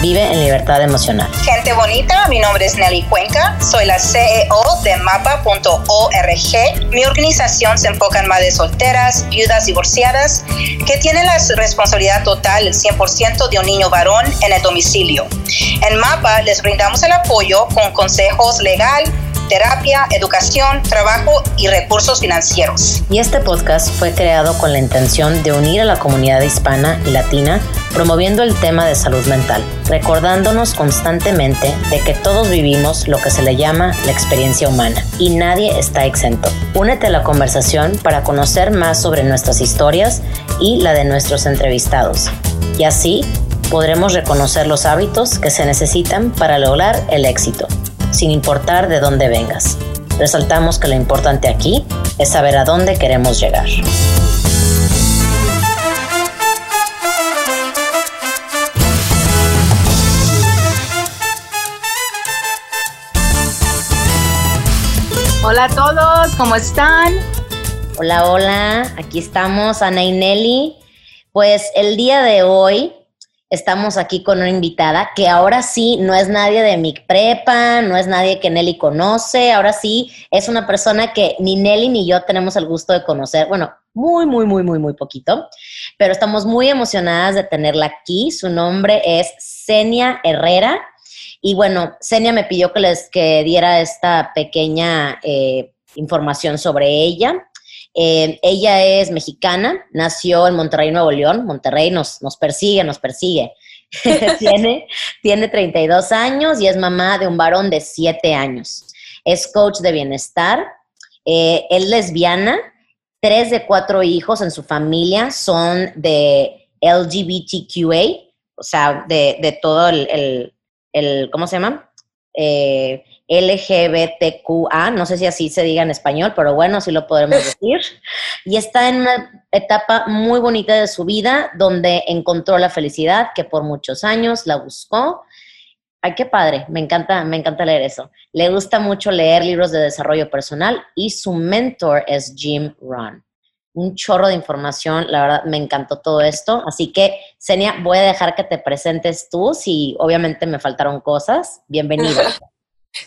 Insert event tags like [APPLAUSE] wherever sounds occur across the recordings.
Vive en libertad emocional. Gente bonita, mi nombre es Nelly Cuenca, soy la CEO de mapa.org. Mi organización se enfoca en madres solteras, viudas divorciadas, que tienen la responsabilidad total, el 100% de un niño varón en el domicilio. En MAPA les brindamos el apoyo con consejos legal, terapia, educación, trabajo y recursos financieros. Y este podcast fue creado con la intención de unir a la comunidad hispana y latina, promoviendo el tema de salud mental, recordándonos constantemente de que todos vivimos lo que se le llama la experiencia humana y nadie está exento. Únete a la conversación para conocer más sobre nuestras historias y la de nuestros entrevistados. Y así podremos reconocer los hábitos que se necesitan para lograr el éxito sin importar de dónde vengas. Resaltamos que lo importante aquí es saber a dónde queremos llegar. Hola a todos, ¿cómo están? Hola, hola, aquí estamos, Ana y Nelly. Pues el día de hoy estamos aquí con una invitada que ahora sí no es nadie de mi prepa, no es nadie que Nelly conoce, ahora sí es una persona que ni Nelly ni yo tenemos el gusto de conocer, bueno, muy, muy, muy, muy, muy poquito, pero estamos muy emocionadas de tenerla aquí. Su nombre es Senia Herrera. Y bueno, Senia me pidió que les que diera esta pequeña eh, información sobre ella. Eh, ella es mexicana, nació en Monterrey, Nuevo León. Monterrey nos, nos persigue, nos persigue. [LAUGHS] tiene, tiene 32 años y es mamá de un varón de 7 años. Es coach de bienestar. Eh, es lesbiana. Tres de cuatro hijos en su familia son de LGBTQA, o sea, de, todo el, el, ¿cómo se llama? Eh, LGBTQA, no sé si así se diga en español, pero bueno, así lo podremos [LAUGHS] decir. Y está en una etapa muy bonita de su vida donde encontró la felicidad que por muchos años la buscó. Ay, qué padre, me encanta, me encanta leer eso. Le gusta mucho leer libros de desarrollo personal y su mentor es Jim Ron. Un chorro de información, la verdad me encantó todo esto. Así que, Senia, voy a dejar que te presentes tú, si obviamente me faltaron cosas. Bienvenida. [LAUGHS]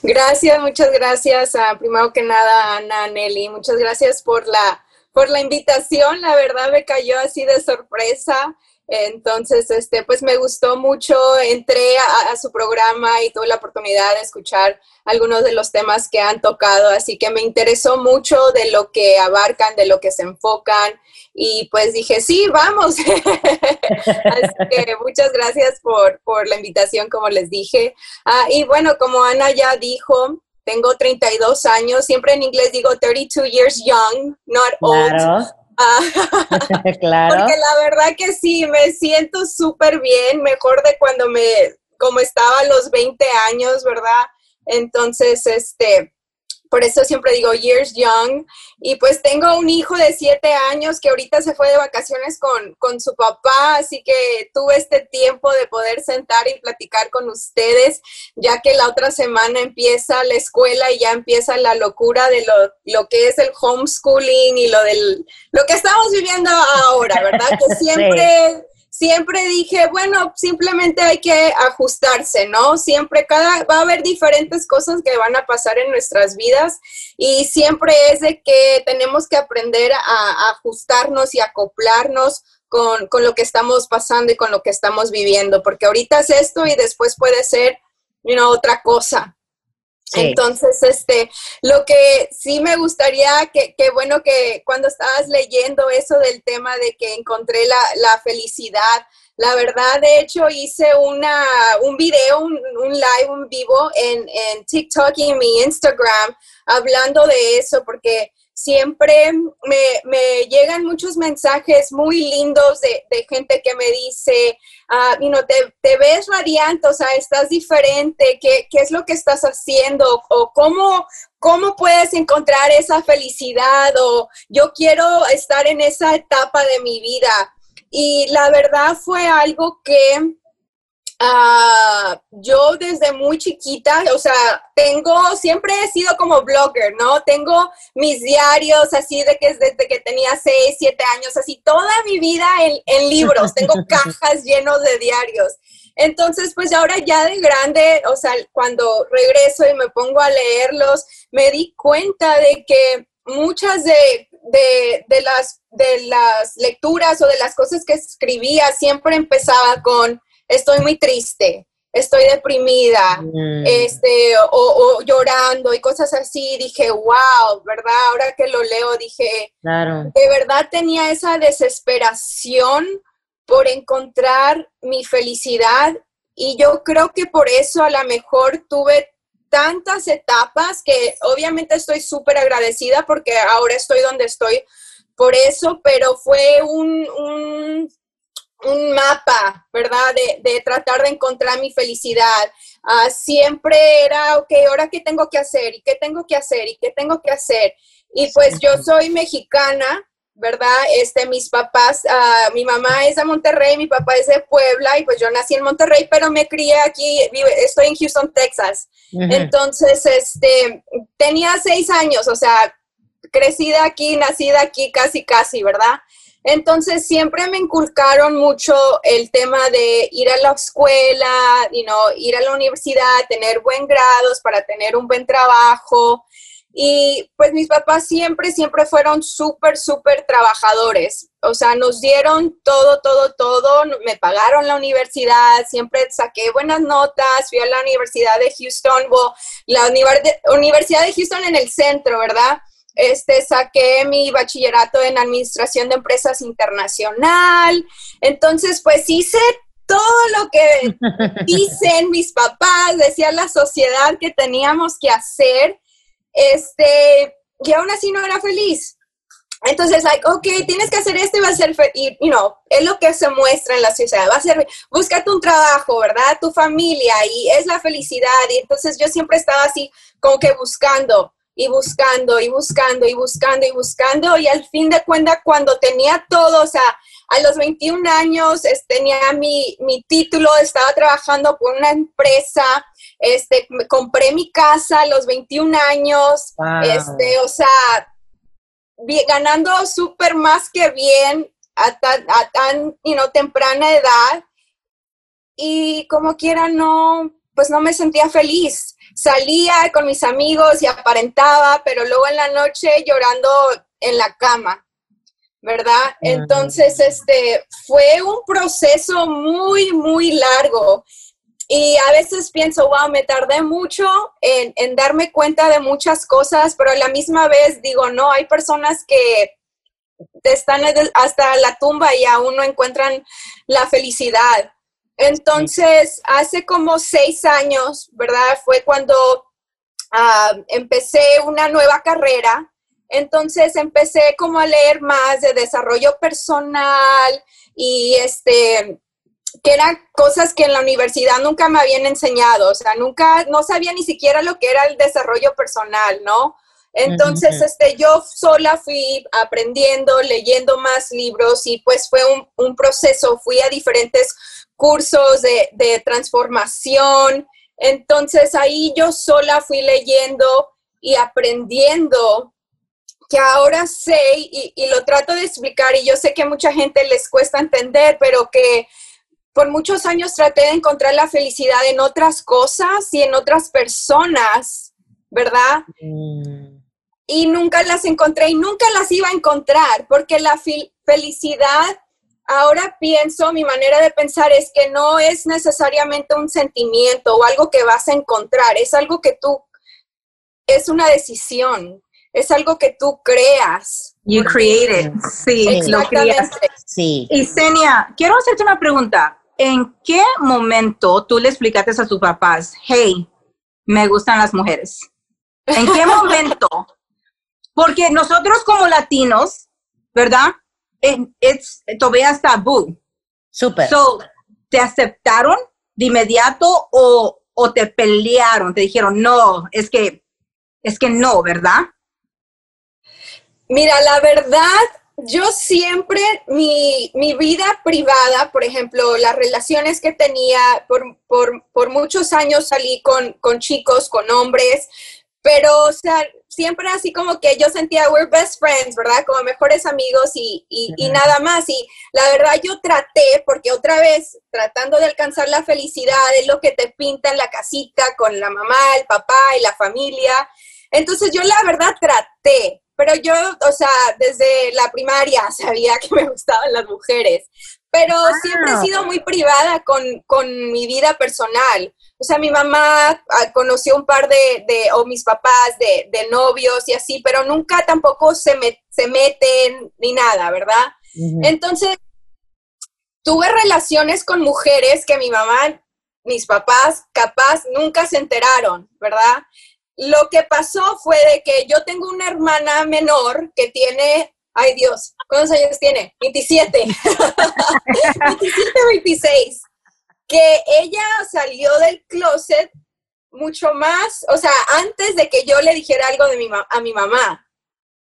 Gracias, muchas gracias. a primero que nada, Ana, Nelly, muchas gracias por la, por la invitación. La verdad me cayó así de sorpresa. Entonces, este, pues me gustó mucho, entré a, su programa y tuve la oportunidad de escuchar algunos de los temas que han tocado, así que me interesó mucho de lo que abarcan, de lo que se enfocan y pues dije, sí, vamos. [LAUGHS] así que muchas gracias por, por, la invitación, como les dije. Ah, y bueno, como Ana ya dijo, tengo 32 años, siempre en inglés digo 32 years young, not old. claro. [LAUGHS] Porque la verdad que sí, me siento súper bien, mejor de cuando me, como estaba a los 20 años, ¿verdad? Entonces, este, por eso siempre digo years young. Y pues tengo un hijo de siete años que ahorita se fue de vacaciones con, con, su papá, así que tuve este tiempo de poder sentar y platicar con ustedes, ya que la otra semana empieza la escuela y ya empieza la locura de lo, lo que es el homeschooling y lo del lo que estamos viviendo ahora, ¿verdad? Que [LAUGHS] siempre siempre dije, bueno, simplemente hay que ajustarse, ¿no? Siempre cada, va a haber diferentes cosas que van a pasar en nuestras vidas y siempre es de que tenemos que aprender a, ajustarnos y acoplarnos con, con, lo que estamos pasando y con lo que estamos viviendo, porque ahorita es esto y después puede ser, you otra cosa. Entonces, este, lo que sí me gustaría, que, que, bueno que cuando estabas leyendo eso del tema de que encontré la, la felicidad, la verdad, de hecho, hice una, un video, un, un live, un vivo en, en TikTok y en mi Instagram hablando de eso, porque siempre me, me, llegan muchos mensajes muy lindos de, de gente que me dice, uh, you know, te, te, ves radiante, o sea, estás diferente, ¿qué, qué es lo que estás haciendo? O cómo, cómo puedes encontrar esa felicidad o yo quiero estar en esa etapa de mi vida. Y la verdad fue algo que Ah, yo desde muy chiquita, o sea, tengo, siempre he sido como blogger, ¿no? Tengo mis diarios así de que desde que tenía 6, 7 años, así toda mi vida en, en libros, [LAUGHS] tengo cajas llenos de diarios. Entonces, pues ahora ya de grande, o sea, cuando regreso y me pongo a leerlos, me di cuenta de que muchas de, de, de, las, de las lecturas o de las cosas que escribía siempre empezaba con estoy muy triste, estoy deprimida, mm. este, o, llorando y cosas así, dije, wow, ¿verdad? Ahora que lo leo, dije, claro. de verdad tenía esa desesperación por encontrar mi felicidad y yo creo que por eso a lo mejor tuve tantas etapas que obviamente estoy súper agradecida porque ahora estoy donde estoy por eso, pero fue un un mapa, ¿verdad? De, tratar de encontrar mi felicidad. Ah, siempre era, ok, ahora qué tengo que hacer y qué tengo que hacer y qué tengo que hacer. Y pues yo soy mexicana, ¿verdad? Este, mis papás, ah, mi mamá es de Monterrey, mi papá es de Puebla y pues yo nací en Monterrey, pero me crié aquí, estoy en Houston, Texas. Entonces, este, tenía seis años, o sea, crecida aquí, nacida aquí, casi, casi, ¿verdad? Entonces siempre me inculcaron mucho el tema de ir a la escuela, you ir a la universidad, tener buen grados para tener un buen trabajo. Y pues mis papás siempre, siempre fueron súper, súper trabajadores. O sea, nos dieron todo, todo, todo. Me pagaron la universidad, siempre saqué buenas notas, fui a la Universidad de Houston, la Universidad de Houston en el centro, ¿verdad? Este, saqué mi bachillerato en Administración de Empresas Internacional. Entonces, pues hice todo lo que [LAUGHS] dicen mis papás, decía la sociedad que teníamos que hacer, este, y aún así no era feliz. Entonces, like, ok, tienes que hacer esto y va a ser, y, you know, es lo que se muestra en la sociedad, va a ser, búscate un trabajo, ¿verdad? Tu familia, y es la felicidad, y entonces yo siempre estaba así, como que buscando, y buscando y buscando y buscando y buscando y al fin de cuentas cuando tenía todo, o sea, a los 21 años tenía mi, mi, título, estaba trabajando por una empresa, este, me compré mi casa a los 21 años, este, o sea, ganando súper más que bien a tan, a tan temprana edad y como quiera no, pues no me sentía feliz salía con mis amigos y aparentaba, pero luego en la noche llorando en la cama, ¿verdad? Entonces, este, fue un proceso muy, muy largo. Y a veces pienso, wow, me tardé mucho en, en darme cuenta de muchas cosas, pero a la misma vez digo, no, hay personas que están hasta la tumba y aún no encuentran la felicidad. Entonces, hace como seis años, ¿verdad? Fue cuando ah, empecé una nueva carrera. Entonces empecé como a leer más de desarrollo personal y este, que eran cosas que en la universidad nunca me habían enseñado, o sea, nunca, no sabía ni siquiera lo que era el desarrollo personal, ¿no? Entonces, este, yo sola fui aprendiendo, leyendo más libros y pues fue un, un proceso, fui a diferentes cursos de, transformación. Entonces ahí yo sola fui leyendo y aprendiendo que ahora sé y, lo trato de explicar y yo sé que a mucha gente les cuesta entender, pero que por muchos años traté de encontrar la felicidad en otras cosas y en otras personas, ¿verdad? Mm. Y nunca las encontré y nunca las iba a encontrar porque la felicidad ahora pienso, mi manera de pensar es que no es necesariamente un sentimiento o algo que vas a encontrar, es algo que tú, es una decisión, es algo que tú creas. You create it, sí, lo creas. Sí. Y Senia, quiero hacerte una pregunta. ¿En qué momento tú le explicaste a tus papás, hey, me gustan las mujeres? ¿En qué [LAUGHS] momento? Porque nosotros como latinos, ¿verdad? It's, todavía es tabú. Súper. So, ¿te aceptaron de inmediato o, o te pelearon? Te dijeron, no, es que, es que no, ¿verdad? Mira, la verdad, yo siempre, mi, vida privada, por ejemplo, las relaciones que tenía, por, muchos años salí con, con, chicos, con hombres, pero, o sea, siempre así como que yo sentía, we're best friends, ¿verdad? Como mejores amigos y, y, nada más. Y la verdad yo traté, porque otra vez, tratando de alcanzar la felicidad, es lo que te pinta en la casita con la mamá, el papá y la familia. Entonces yo la verdad traté, pero yo, o sea, desde la primaria [LAUGHS] sabía que me gustaban las mujeres, pero siempre he ah. sido muy privada con, con, mi vida personal. O sea, mi mamá ah, conoció un par de, de o mis papás de, de, novios y así, pero nunca tampoco se, me, se meten ni nada, ¿verdad? Entonces, tuve relaciones con mujeres que mi mamá, mis papás, capaz, nunca se enteraron, ¿verdad? Lo que pasó fue de que yo tengo una hermana menor que tiene, ay Dios, ¿cuántos años tiene? 27. 27, 26. Que ella salió del closet mucho más, o sea, antes de que yo le dijera algo de mi a mi mamá.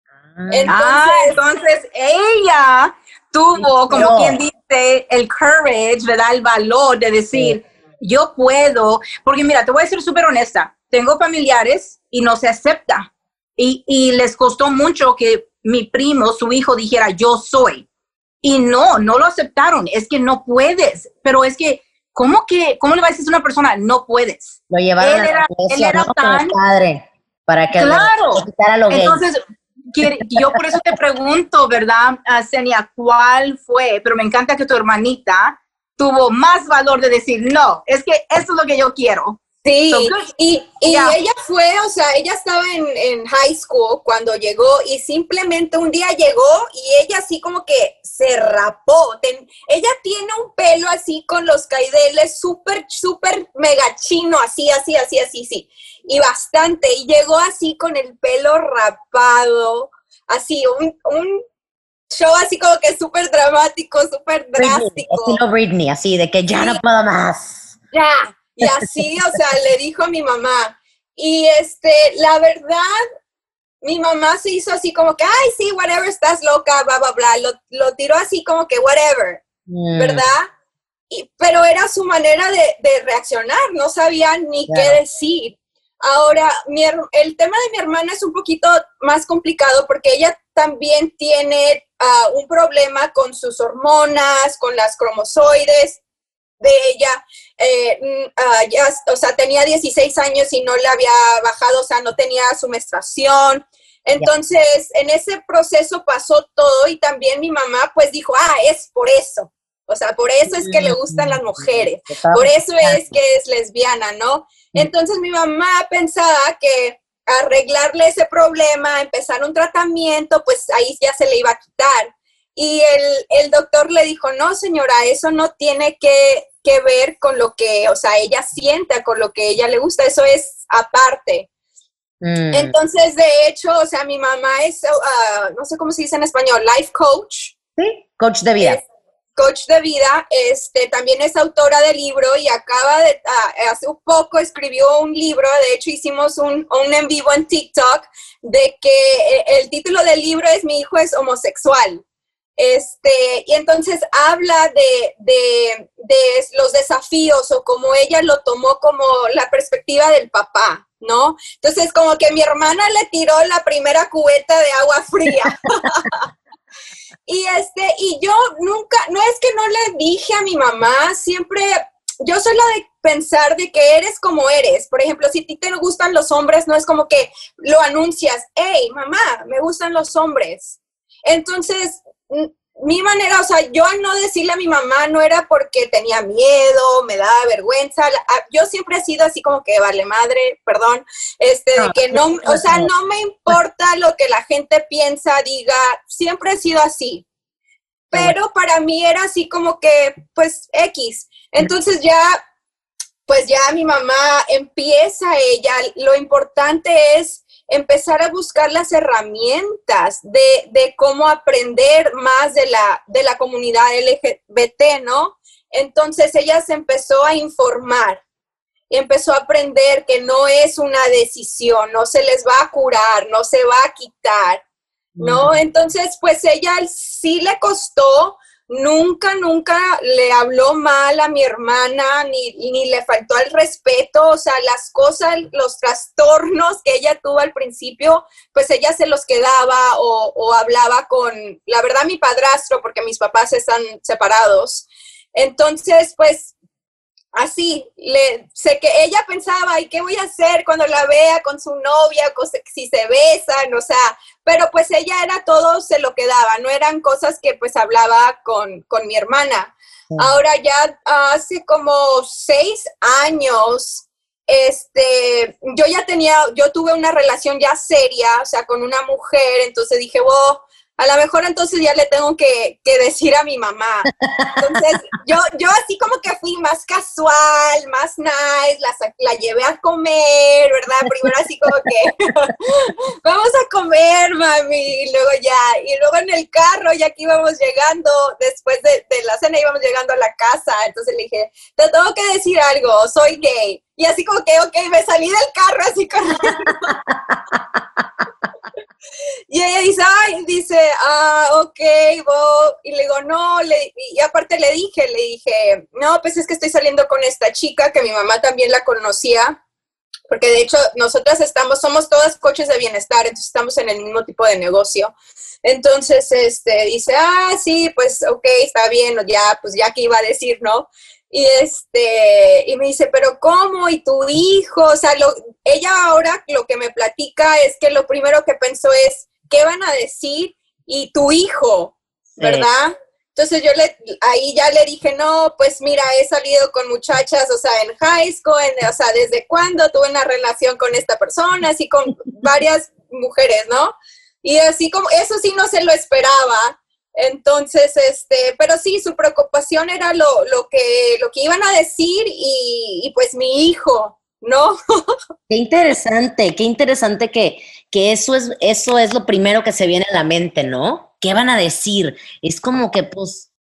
Ah. Entonces, ah, entonces ella tuvo, como quien dice, el courage, ¿verdad? El valor de decir, yo puedo, porque mira, te voy a ser súper honesta, tengo familiares y no se acepta. Y, les costó mucho que mi primo, su hijo, dijera, yo soy. Y no, no lo aceptaron. Es que no puedes. Pero es que, ¿cómo que, cómo le va a decir a una persona, no puedes? Lo llevaron él era, él era tan... padre para que claro. lo Entonces, yo por eso te pregunto, ¿verdad, Senia, cuál fue? Pero me encanta que tu hermanita tuvo más valor de decir, no, es que esto es lo que yo quiero. Sí, y, ella fue, o sea, ella estaba en, high school cuando llegó y simplemente un día llegó y ella así como que se rapó. ella tiene un pelo así con los caideles súper, súper mega chino, así, así, así, así, sí. Y bastante. Y llegó así con el pelo rapado, así, un, un show así como que súper dramático, súper drástico. Estilo Britney, así, de que ya no puedo más. Ya y así, o sea, le dijo a mi mamá. Y este, la verdad, mi mamá se hizo así como que, ay, sí, whatever, estás loca, bla, bla, bla. Lo, lo tiró así como que, whatever. ¿verdad? Y, pero era su manera de, de reaccionar, no sabía ni qué decir. Ahora, mi, el tema de mi hermana es un poquito más complicado porque ella también tiene ah, un problema con sus hormonas, con las cromosoides de ella, eh, mm, ah, ya, o sea, tenía 16 años y no le había bajado, o sea, no tenía su menstruación. Entonces, en ese proceso pasó todo y también mi mamá pues dijo, ah, es por eso. O sea, por eso es que le gustan las mujeres, por eso es que es lesbiana, ¿no? Entonces mi mamá pensaba que arreglarle ese problema, empezar un tratamiento, pues ahí ya se le iba a quitar. Y el, el doctor le dijo, no, señora, eso no tiene que que ver con lo que, o sea, ella sienta, con lo que ella le gusta, eso es aparte. Mm. Entonces, de hecho, o sea, mi mamá es, uh, no sé cómo se dice en español, life coach. Sí, coach de vida. coach de vida, este, también es autora de libro y acaba de, uh, hace un poco escribió un libro, de hecho hicimos un, un en vivo en TikTok, de que eh, el título del libro es Mi hijo es homosexual. Este, y entonces habla de, de, los desafíos o como ella lo tomó como la perspectiva del papá, ¿no? Entonces, como que mi hermana le tiró la primera cubeta de agua fría. [LAUGHS] y este, y yo nunca, no es que no le dije a mi mamá, siempre, yo soy la de pensar de que eres como eres. Por ejemplo, si a ti te gustan los hombres, no es como que lo anuncias, hey, mamá, me gustan los hombres. Entonces, mi manera, o sea, yo al no decirle a mi mamá no era porque tenía miedo, me daba vergüenza, yo siempre he sido así como que vale madre, perdón, este, de que no, o sea, no me importa lo que la gente piensa, diga, siempre he sido así. Pero para mí era así como que, pues, X. Entonces ya, pues ya mi mamá empieza ella, lo importante es empezar a buscar las herramientas de, cómo aprender más de la, de la comunidad LGBT, ¿no? Entonces ella se empezó a informar y empezó a aprender que no es una decisión, no se les va a curar, no se va a quitar. ¿no? Entonces, pues ella sí le costó, nunca, nunca le habló mal a mi hermana, ni, ni le faltó al respeto, o sea, las cosas, los trastornos que ella tuvo al principio, pues ella se los quedaba o, o hablaba con, la verdad, mi padrastro, porque mis papás están separados. Entonces, pues así, le, sé que ella pensaba, ¿y qué voy a hacer cuando la vea con su novia, si se besan? O sea, pero pues ella era todo, se lo quedaba, no eran cosas que pues hablaba con, con mi hermana. Ahora ya hace como seis años, este, yo ya tenía, yo tuve una relación ya seria, o sea, con una mujer, entonces dije, wow, a lo mejor entonces ya le tengo que, decir a mi mamá. Entonces, [LAUGHS] yo, yo así como que fui más casual, más nice, la, la llevé a comer, ¿verdad? Primero así como que, [LAUGHS] vamos a comer, mami, y luego ya, y luego en el carro, ya que íbamos llegando, después de, de la cena íbamos llegando a la casa, entonces le dije, te tengo que decir algo, soy gay. Y así como que, ok, me salí del carro así corriendo. [LAUGHS] Y ella dice, ay, dice, ah, ok, Bob. Y le digo, no, le, y aparte le dije, le dije, no, pues es que estoy saliendo con esta chica que mi mamá también la conocía, porque de hecho nosotras estamos, somos todas coches de bienestar, entonces estamos en el mismo tipo de negocio. Entonces, este, dice, ah, sí, pues, ok, está bien, ya, pues ya que iba a decir, ¿no? Y este, y me dice, pero ¿cómo? ¿Y tu hijo? O sea, lo, ella ahora lo que me platica es que lo primero que pensó es, ¿qué van a decir? Y tu hijo, ¿verdad? Entonces yo le, ahí ya le dije, no, pues mira, he salido con muchachas, o sea, en high school, o sea, desde cuándo tuve una relación con esta persona, así con varias mujeres, ¿no? Y así como, eso sí no se lo esperaba. Entonces, este, pero sí, su preocupación era lo, lo, que, lo que iban a decir y, pues mi hijo, ¿no? [LAUGHS] Qué interesante, qué interesante que, que eso, es, eso es lo primero que se viene a la mente, ¿no? ¿Qué van a decir? Es como que, pues,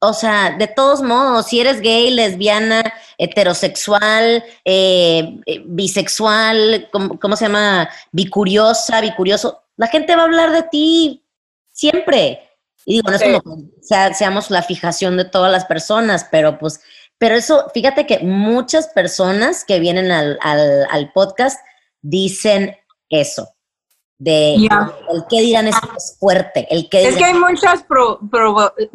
o sea, de todos modos, si eres gay, lesbiana, heterosexual, eh, eh, bisexual, ¿cómo, ¿cómo, se llama? Bicuriosa, bicurioso, la gente va a hablar de ti siempre. Y digo, no es como que seamos la fijación de todas las personas, pero pues, pero eso, fíjate que muchas personas que vienen al, al, podcast dicen eso. De el que digan es, fuerte, el que Es que hay muchas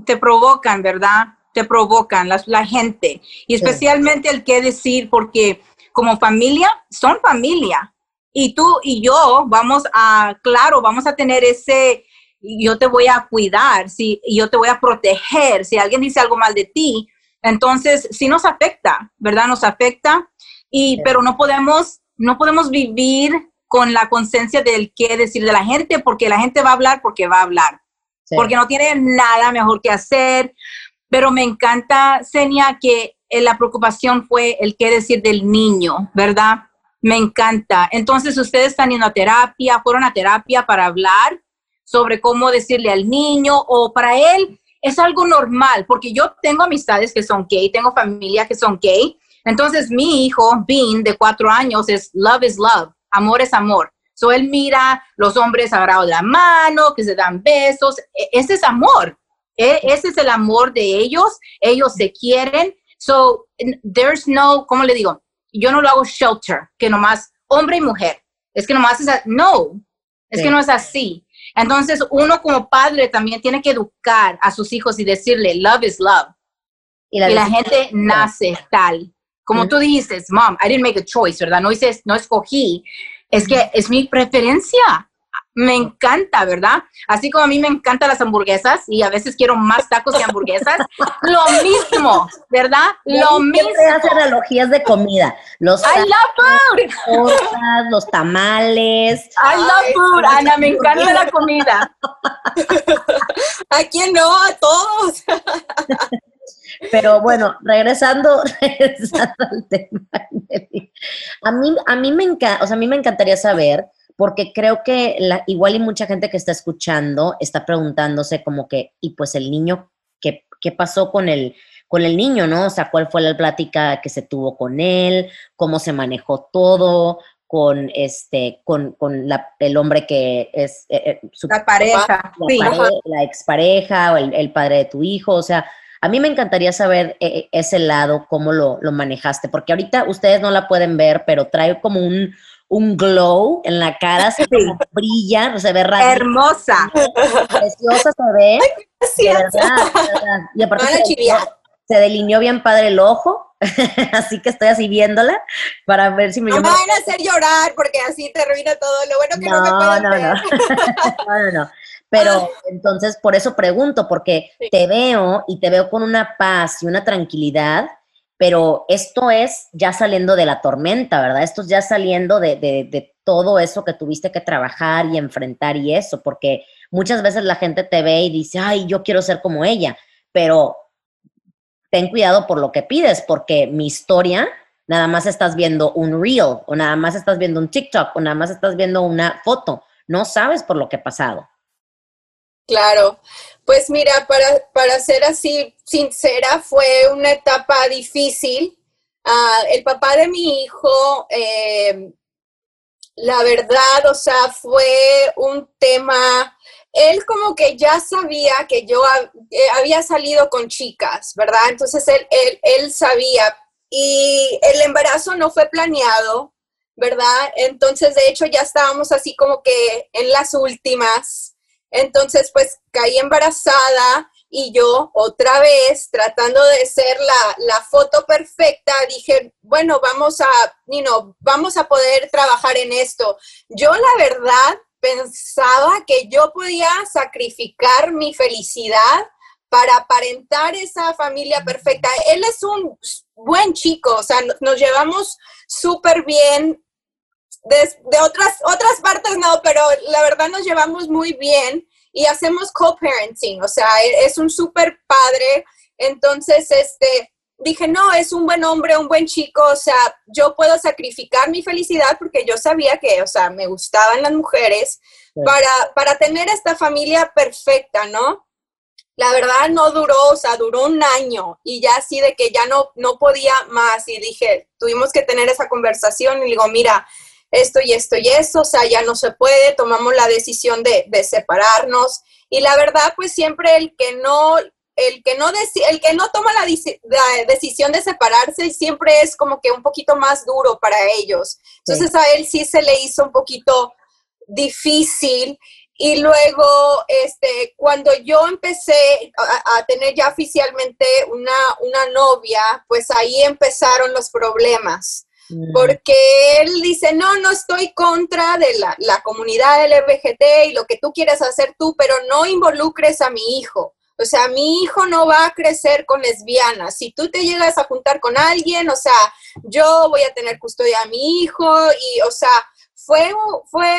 te provocan, ¿verdad? Te provocan la, la gente. Y especialmente el que decir, porque como familia, son familia. Y tú y yo vamos a, claro, vamos a tener ese, yo te voy a cuidar, si yo te voy a proteger, si alguien dice algo mal de ti, entonces sí nos afecta, ¿verdad? Nos afecta y pero no podemos no podemos vivir con la conciencia del qué decir de la gente porque la gente va a hablar porque va a hablar. Porque no tiene nada mejor que hacer, pero me encanta Senia que eh, la preocupación fue el qué decir del niño, ¿verdad? Me encanta. Entonces ustedes están yendo a terapia, fueron a terapia para hablar sobre cómo decirle al niño o para él es algo normal, porque yo tengo amistades que son gay, tengo familia que son gay. Entonces mi hijo, Bean, de cuatro años, es love is love, amor es amor. So él mira los hombres agarrados de la mano, que se dan besos. E, ese es amor. E, ese es el amor de ellos. Ellos se quieren. So there's no, ¿cómo le digo? Yo no lo hago shelter, que nomás hombre y mujer. Es que nomás es, no, es que no es así. Entonces, uno como padre también tiene que educar a sus hijos y decirle, love is love. Y la, gente nace tal. Como tú dices, mom, I didn't make a choice, ¿verdad? No, hice, no escogí. Es que es mi preferencia me encanta, ¿verdad? Así como a mí me encantan las hamburguesas y a veces quiero más tacos que hamburguesas, [LAUGHS] lo mismo, ¿verdad? Lo mismo. hace analogías de comida. Los I love food. los tamales. I love food, Ana, me encanta la comida. ¿A quién no? A todos. Pero bueno, regresando, [LAUGHS] regresando al tema, a mí, a mí me encanta, o sea, a mí me encantaría saber porque creo que la, igual y mucha gente que está escuchando está preguntándose como que, y pues el niño, ¿qué, qué pasó con el, con el niño, no? O sea, ¿cuál fue la plática que se tuvo con él? ¿Cómo se manejó todo? con este con, con la, el hombre que es eh, eh, su la pareja, la, expareja o el, padre de tu hijo, o sea, a mí me encantaría saber eh, ese lado, cómo lo, lo, manejaste, porque ahorita ustedes no la pueden ver, pero trae como un, un glow en la cara, se brilla, se ve Hermosa. Preciosa se ve. de verdad, Y aparte se delineó bien padre el ojo, [LAUGHS] así que estoy así viéndola para ver si me... No me van a hacer llorar porque así termina todo. Lo bueno que no, me no, [LAUGHS] no. no, no, Pero entonces por eso pregunto, porque te veo y te veo con una paz y una tranquilidad, pero esto es ya saliendo de la tormenta, ¿verdad? Esto es ya saliendo de, todo eso que tuviste que trabajar y enfrentar y eso, porque muchas veces la gente te ve y dice, ay, yo quiero ser como ella, pero ten cuidado por lo que pides, porque mi historia, nada más estás viendo un reel, o nada más estás viendo un TikTok, o nada más estás viendo una foto. No sabes por lo que he pasado. Claro, pues mira, para, para ser así sincera, fue una etapa difícil. Ah, el papá de mi hijo, eh, la verdad, o sea, fue un tema él como que ya sabía que yo eh, había salido con chicas, ¿verdad? Entonces él, él, sabía y el embarazo no fue planeado, ¿verdad? Entonces, de hecho, ya estábamos así como que en las últimas. Entonces, pues caí embarazada y yo otra vez tratando de ser la, la foto perfecta, dije, bueno, vamos a, you know, vamos a poder trabajar en esto. Yo la verdad pensaba que yo podía sacrificar mi felicidad para aparentar esa familia perfecta. Él es un buen chico, o sea, nos llevamos súper bien. De, otras, otras partes no, pero la verdad nos llevamos muy bien y hacemos co-parenting, o sea, e, es un súper padre. Entonces, este, dije, no, es un buen hombre, un buen chico, o sea, yo puedo sacrificar mi felicidad porque yo sabía que, o sea, me gustaban las mujeres para, para tener esta familia perfecta, ¿no? La verdad no duró, o sea, duró un año y ya así de que ya no, no podía más y dije, tuvimos que tener esa conversación y digo, mira, esto y esto y esto, o sea, ya no se puede, tomamos la decisión de, de separarnos y la verdad, pues siempre el que no el que no, el que no toma la, decisión de separarse siempre es como que un poquito más duro para ellos. Entonces a él sí se le hizo un poquito difícil. Y luego, este, cuando yo empecé a, tener ya oficialmente una, una, novia, pues ahí empezaron los problemas. Mm. Porque él dice, no, no estoy contra de la, la comunidad LGBT y lo que tú quieres hacer tú, pero no involucres a mi hijo. O sea, mi hijo no va a crecer con lesbianas. Si tú te llegas a juntar con alguien, o sea, yo voy a tener custodia a mi hijo y, o sea, fue, fue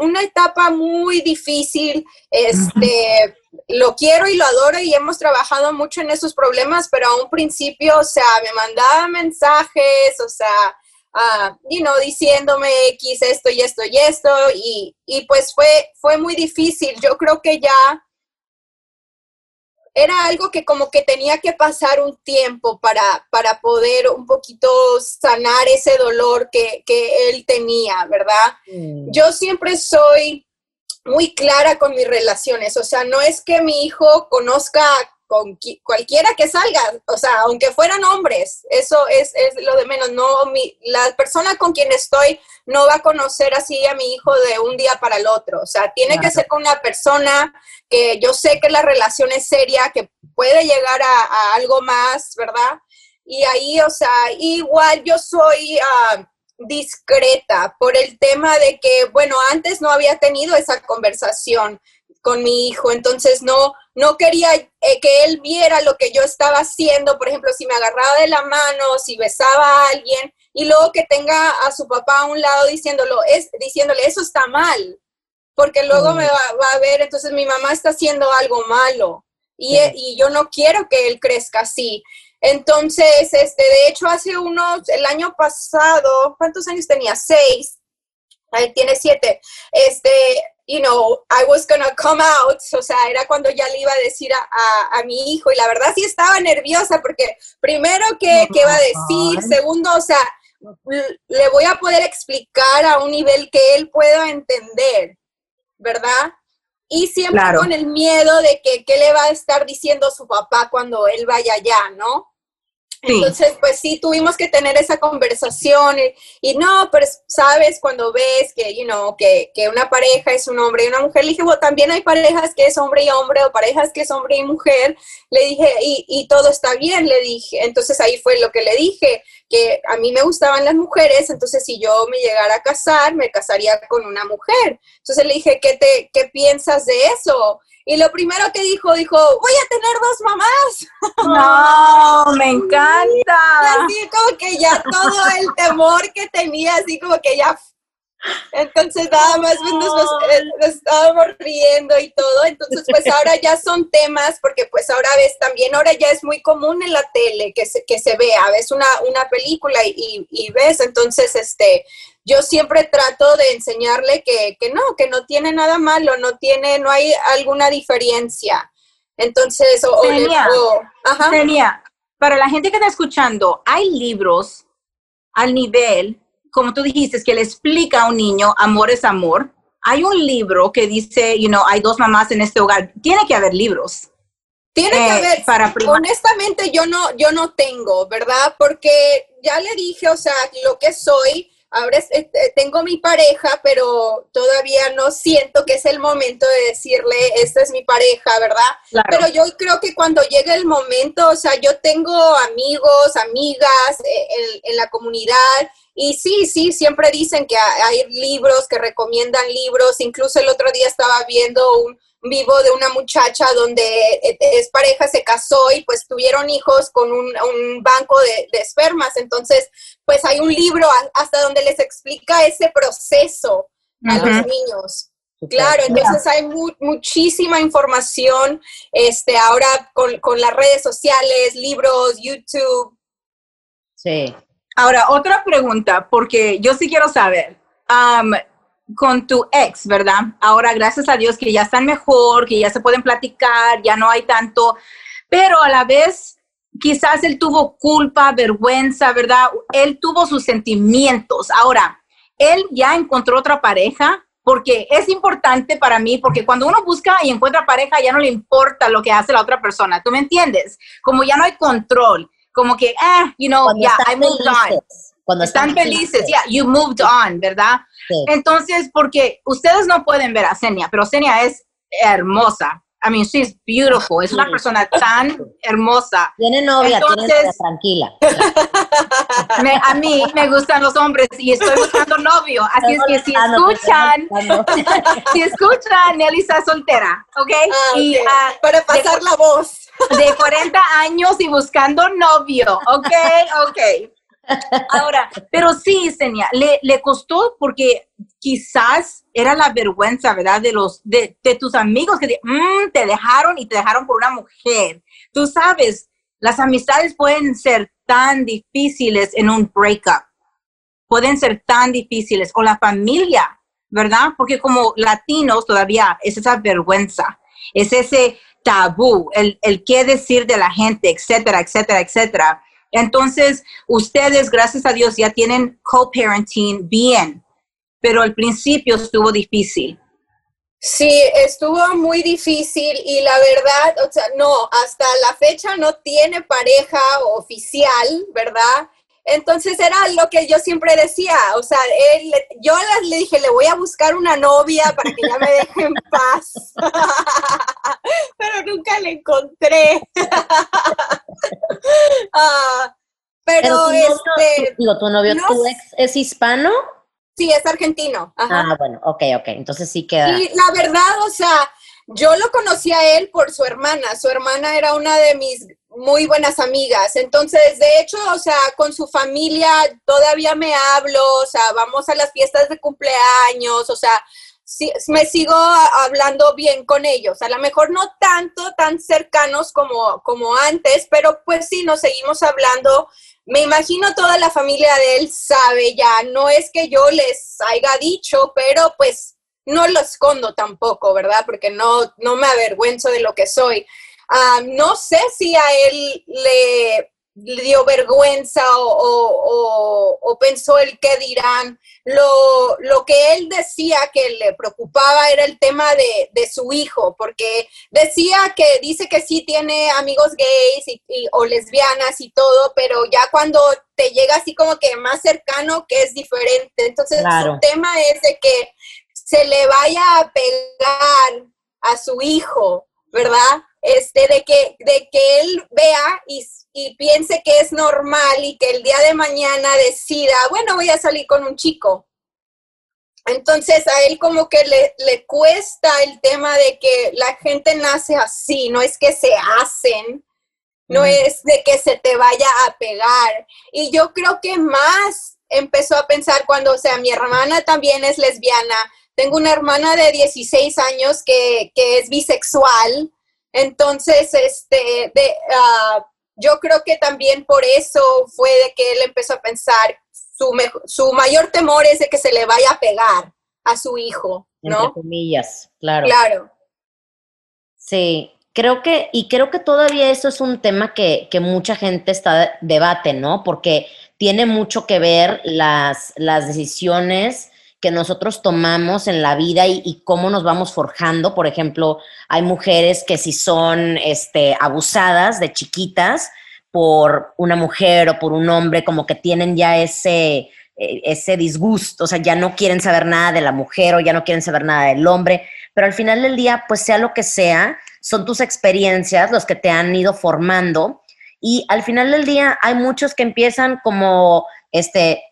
una etapa muy difícil. Este, lo quiero y lo adoro y hemos trabajado mucho en esos problemas, pero a un principio, o sea, me mandaba mensajes, o sea, uh, you know, diciéndome X esto y esto y esto, y, y pues fue, fue muy difícil. Yo creo que ya era algo que como que tenía que pasar un tiempo para, para poder un poquito sanar ese dolor que, él tenía, ¿verdad? Mm. Yo siempre soy muy clara con mis relaciones, o sea, no es que mi hijo conozca con cualquiera que salga, o sea, aunque fueran hombres, eso es, lo de menos, no, mi, la persona con quien estoy no va a conocer así a mi hijo de un día para el otro, o sea, tiene que ser con una persona que yo sé que la relación es seria, que puede llegar a, algo más, ¿verdad? Y ahí, o sea, igual yo soy... Ah, discreta por el tema de que, bueno, antes no había tenido esa conversación con mi hijo, entonces no, no quería eh, que él viera lo que yo estaba haciendo, por ejemplo, si me agarraba de la mano, si besaba a alguien, y luego que tenga a su papá a un lado diciéndolo, es, diciéndole, eso está mal, porque luego me va, a ver, entonces mi mamá está haciendo algo malo, y, y, yo no quiero que él crezca así. Entonces, este, de hecho, hace unos, el año pasado, ¿cuántos años tenía? Seis, él tiene siete, este, you know, I was gonna come out, o sea, era cuando ya le iba a decir a, a, mi hijo y la verdad sí estaba nerviosa porque primero, ¿qué, ¿qué iba a decir? Segundo, o sea, le voy a poder explicar a un nivel que él pueda entender, ¿verdad? Y siempre con el miedo de que qué le va a estar diciendo su papá cuando él vaya allá, ¿no? Entonces, pues sí, tuvimos que tener esa conversación y, no, pero sabes, cuando ves que, you know, que, que, una pareja es un hombre y una mujer, le dije, bueno, también hay parejas que es hombre y hombre o parejas que es hombre y mujer, le dije, y, y todo está bien, le dije. Entonces ahí fue lo que le dije, que a mí me gustaban las mujeres, entonces si yo me llegara a casar, me casaría con una mujer. Entonces le dije, ¿qué, te, qué piensas de eso? Y lo primero que dijo, dijo, voy a tener dos mamás. [LAUGHS] No, me encanta. así como que ya todo el temor que tenía, así como que ya entonces nada más pues, eh, nos, estábamos riendo y todo. Entonces pues [LAUGHS] ahora ya son temas, porque pues ahora ves también, ahora ya es muy común en la tele que se, que se vea, ves una, una película y, y, ves, entonces este, yo siempre trato de enseñarle que, que, no, que no tiene nada malo, no tiene, no hay alguna diferencia. Entonces, o, Tenía, para la gente que está escuchando, hay libros al nivel como tú dijiste, que le explica a un niño, amor es amor. Hay un libro que dice, you know, hay dos mamás en este hogar. Tiene que haber libros. Tiene que eh, haber. Para honestamente, yo no, yo no tengo, ¿verdad? Porque ya le dije, o sea, lo que soy, ahora eh, tengo mi pareja, pero todavía no siento que es el momento de decirle, esta es mi pareja, ¿verdad? Pero yo creo que cuando llegue el momento, o sea, yo tengo amigos, amigas eh, en la comunidad y sí, sí, siempre dicen que hay libros que recomiendan libros. Incluso el otro día estaba viendo un vivo de una muchacha donde eh, es pareja, se casó y pues tuvieron hijos con un, banco de, espermas. Entonces, pues hay un libro hasta donde les explica ese proceso a los niños. Claro, entonces hay muchísima información este, ahora con, con las redes sociales, libros, YouTube. Sí. Ahora, otra pregunta, porque yo sí quiero saber, con tu ex, ¿verdad? Ahora, gracias a Dios que ya están mejor, que ya se pueden platicar, ya no hay tanto, pero a la vez quizás él tuvo culpa, vergüenza, ¿verdad? Él tuvo sus sentimientos. Ahora, él ya encontró otra pareja, porque es importante para mí, porque cuando uno busca y encuentra pareja, ya no le importa lo que hace la otra persona, ¿tú me entiendes? Como ya no hay control como que, ah, you know, yeah, I moved on. Cuando están, felices, yeah, you moved on, ¿verdad? Entonces, porque ustedes no pueden ver a Senia, pero Senia es hermosa. I mean, she's beautiful. Es una persona tan hermosa. Tiene novia, tiene novia, tranquila. [LAUGHS] a mí me gustan los hombres y estoy buscando novio. Así es que si escuchan, [LAUGHS] si escuchan, Nelly está soltera, ¿ok? Ah, y, ah, Para pasar la voz de 40 años y buscando novio, ¿ok? Ok. Ahora, pero sí, Senia, le, le costó porque quizás era la vergüenza, ¿verdad? De los, de, tus amigos que mm, te dejaron y te dejaron por una mujer. Tú sabes, las amistades pueden ser tan difíciles en un breakup. Pueden ser tan difíciles. O la familia, ¿verdad? Porque como latinos todavía es esa vergüenza. Es ese tabú, el, el qué decir de la gente, etcétera, etcétera, etcétera. Entonces, ustedes, gracias a Dios, ya tienen co-parenting bien, pero al principio estuvo difícil. Sí, estuvo muy difícil y la verdad, o sea, no, hasta la fecha no tiene pareja oficial, ¿verdad? Entonces era lo que yo siempre decía, o sea, él, yo le, dije, le voy a buscar una novia para que ya me deje en [LAUGHS] paz, [LAUGHS] pero nunca le encontré. [LAUGHS] Ah, pero, este... Digo, ¿tu novio, tu ex es hispano? Sí, es argentino. Ah, bueno, ok, ok, entonces sí queda. Y la verdad, o sea, yo lo conocí a él por su hermana, su hermana era una de mis muy buenas amigas. Entonces, de hecho, o sea, con su familia todavía me hablo, o sea, vamos a las fiestas de cumpleaños, o sea, me sigo hablando bien con ellos. A lo mejor no tanto, tan cercanos como, como antes, pero pues sí, nos seguimos hablando. Me imagino toda la familia de él sabe ya, no es que yo les haya dicho, pero pues no lo escondo tampoco, ¿verdad? Porque no, no me avergüenzo de lo que soy. Ah, no sé si a él le, le dio vergüenza o, pensó el qué dirán. Lo, lo, que él decía que le preocupaba era el tema de, su hijo, porque decía que dice que sí tiene amigos gays y, o lesbianas y todo, pero ya cuando te llega así como que más cercano, que es diferente. Entonces, su tema es de que se le vaya a pegar a su hijo, ¿verdad? Este, de que, de que él vea y, y, piense que es normal y que el día de mañana decida, bueno, voy a salir con un chico. Entonces a él como que le, le cuesta el tema de que la gente nace así, no es que se hacen, no es de que se te vaya a pegar. Y yo creo que más empezó a pensar cuando, o sea, mi hermana también es lesbiana, tengo una hermana de 16 años que, es bisexual, entonces, este, de, ah, yo creo que también por eso fue de que él empezó a pensar, su, su mayor temor es de que se le vaya a pegar a su hijo, ¿no? Entre comillas, claro. Claro. Sí, creo que, y creo que todavía eso es un tema que, que mucha gente está debate, ¿no? Porque tiene mucho que ver las, las decisiones que nosotros tomamos en la vida y, cómo nos vamos forjando. Por ejemplo, hay mujeres que si son este, abusadas de chiquitas por una mujer o por un hombre, como que tienen ya ese, eh, ese disgusto, o sea, ya no quieren saber nada de la mujer o ya no quieren saber nada del hombre, pero al final del día, pues sea lo que sea, son tus experiencias los que te han ido formando. Y al final del día hay muchos que empiezan como, este,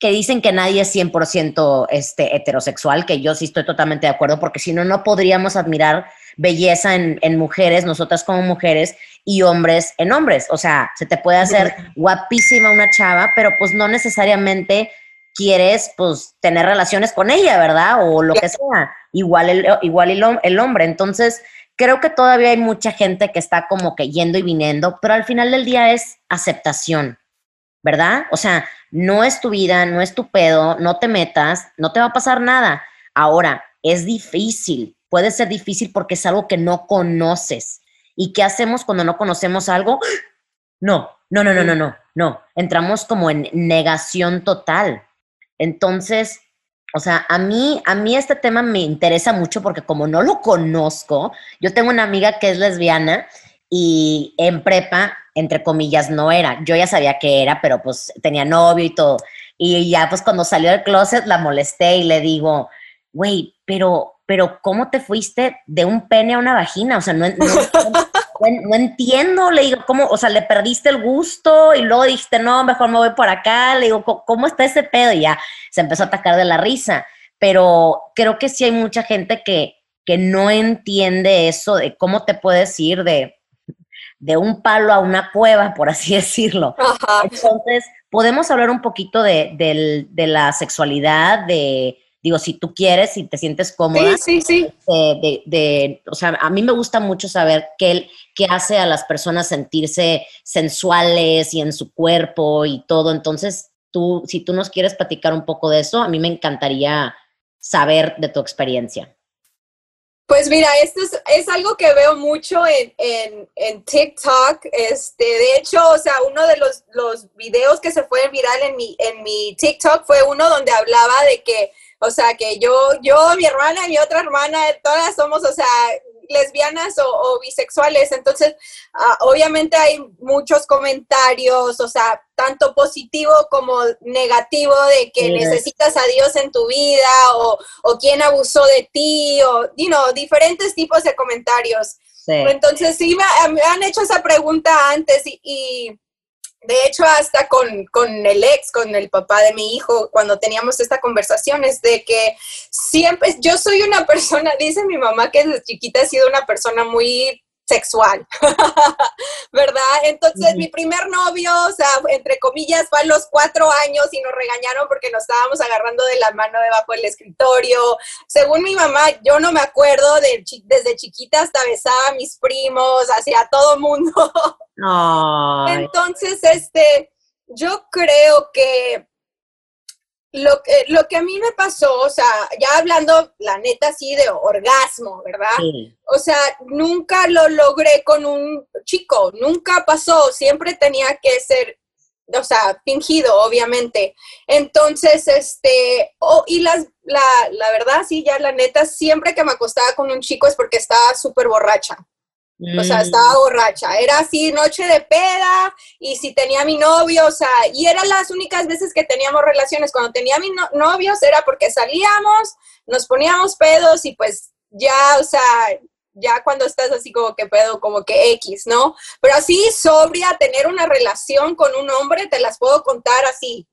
que dicen que nadie es 100% este, heterosexual, que yo sí estoy totalmente de acuerdo, porque si no, no podríamos admirar belleza en, en, mujeres, nosotras como mujeres, y hombres en hombres. O sea, se te puede hacer guapísima una chava, pero pues no necesariamente quieres pues tener relaciones con ella, ¿verdad? O lo que sea. Igual el, igual el, el hombre. Entonces, creo que todavía hay mucha gente que está como que yendo y viniendo, pero al final del día es aceptación, ¿verdad? O sea, no es tu vida, no es tu pedo, no te metas, no te va a pasar nada. Ahora, es difícil, puede ser difícil porque es algo que no conoces. ¿Y qué hacemos cuando no conocemos algo? [GASPS] No, no, no, no, no, no, no. Entramos como en negación total. Entonces, o sea, a mí, a mí este tema me interesa mucho porque como no lo conozco, yo tengo una amiga que es lesbiana y en prepa, entre comillas, no era. Yo ya sabía que era, pero pues tenía novio y todo. Y ya pues cuando salió del closet la molesté y le digo, güey, pero, pero ¿cómo te fuiste de un pene a una vagina? O sea, no, [LAUGHS] no, entiendo, le digo, ¿cómo? O sea, le perdiste el gusto y luego dijiste, no, mejor me voy por acá. Le digo, ¿cómo está ese pedo? Y ya se empezó a atacar de la risa. Pero creo que sí hay mucha gente que, que no entiende eso de cómo te puedes ir de de un palo a una cueva, por así [LAUGHS] decirlo. Entonces, podemos hablar un poquito de, la sexualidad, de, digo, si tú quieres, si te sientes cómoda. Sí, sí, sí. De, o sea, a mí me gusta mucho saber qué, qué hace a las personas sentirse sensuales y en su cuerpo y todo. Entonces, tú, si tú nos quieres platicar un poco de eso, a mí me encantaría saber de tu experiencia. Pues mira, esto es, algo que veo mucho en, en, TikTok. Este, de hecho, o sea, uno de los, los videos que se fue viral en mi, en mi TikTok fue uno donde hablaba de que, o sea, que yo, yo, mi hermana mi otra hermana, todas somos, o sea, lesbianas o, bisexuales. Entonces, ah, obviamente hay muchos comentarios, o sea, tanto positivo como negativo de que necesitas a Dios en tu vida o, o quién abusó de ti o, you know, diferentes tipos de comentarios. Entonces, sí, me, han hecho esa pregunta antes y de hecho, hasta con, con, el ex, con el papá de mi hijo, cuando teníamos esta conversación, es de que siempre, yo soy una [LAUGHS] persona, dice mi mamá que desde chiquita he sido una persona muy sexual, [LAUGHS] ¿verdad? Entonces mi primer novio, o sea, entre comillas, fue a los cuatro años y nos regañaron porque nos estábamos agarrando de la mano debajo del escritorio. Según mi mamá, yo no me acuerdo de desde chiquita hasta besaba a mis primos, hacia todo mundo. [LAUGHS] Entonces, este, yo creo que lo que, lo que a mí me pasó, o sea, ya hablando la neta así de orgasmo, ¿verdad? O sea, nunca lo logré con un chico, nunca pasó, siempre tenía que ser, o sea, fingido, obviamente. Entonces, este, oh, y las, la, la verdad, sí, ya la neta, siempre que me acostaba con un chico es porque estaba súper borracha. O sea, estaba mm. borracha. Era así, noche de peda, y si tenía mi novio, o sea, y eran las únicas veces que teníamos relaciones. Cuando tenía mi novios era porque salíamos, nos poníamos pedos y pues ya, o sea, ya cuando estás así como que pedo, como que X, ¿no? Pero así, sobria, tener una relación con un hombre, te las puedo contar así.